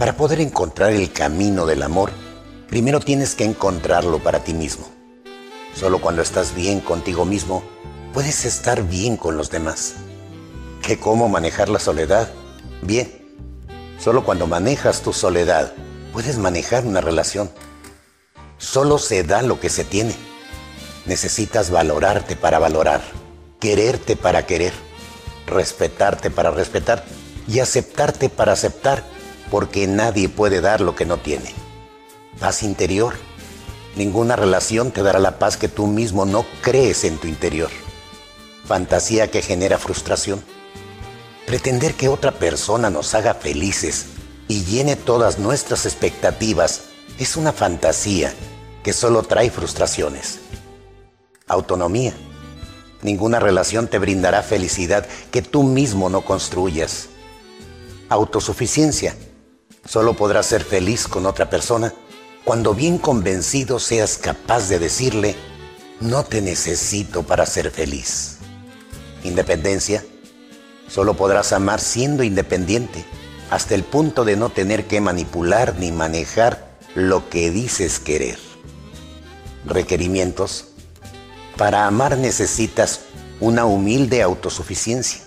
Para poder encontrar el camino del amor, primero tienes que encontrarlo para ti mismo. Solo cuando estás bien contigo mismo, puedes estar bien con los demás. ¿Qué cómo manejar la soledad? Bien. Solo cuando manejas tu soledad, puedes manejar una relación. Solo se da lo que se tiene. Necesitas valorarte para valorar, quererte para querer, respetarte para respetar y aceptarte para aceptar, porque nadie puede dar lo que no tiene. Paz interior. Ninguna relación te dará la paz que tú mismo no crees en tu interior. Fantasía que genera frustración. Pretender que otra persona nos haga felices y llene todas nuestras expectativas es una fantasía que solo trae frustraciones. Autonomía. Ninguna relación te brindará felicidad que tú mismo no construyas. Autosuficiencia. Solo podrás ser feliz con otra persona cuando bien convencido seas capaz de decirle, no te necesito para ser feliz. Independencia. Solo podrás amar siendo independiente, hasta el punto de no tener que manipular ni manejar lo que dices querer. Requerimientos. Para amar necesitas una humilde autosuficiencia,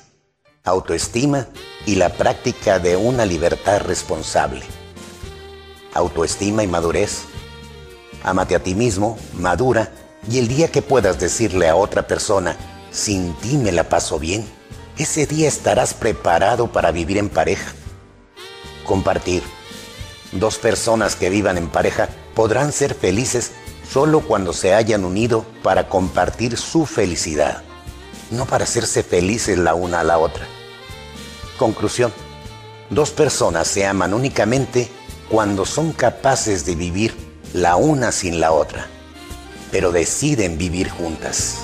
autoestima y la práctica de una libertad responsable. Autoestima y madurez. Amate a ti mismo, madura, y el día que puedas decirle a otra persona, sin ti me la paso bien, ese día estarás preparado para vivir en pareja. Compartir. Dos personas que vivan en pareja podrán ser felices solo cuando se hayan unido para compartir su felicidad, no para hacerse felices la una a la otra. Conclusión. Dos personas se aman únicamente cuando son capaces de vivir la una sin la otra, pero deciden vivir juntas.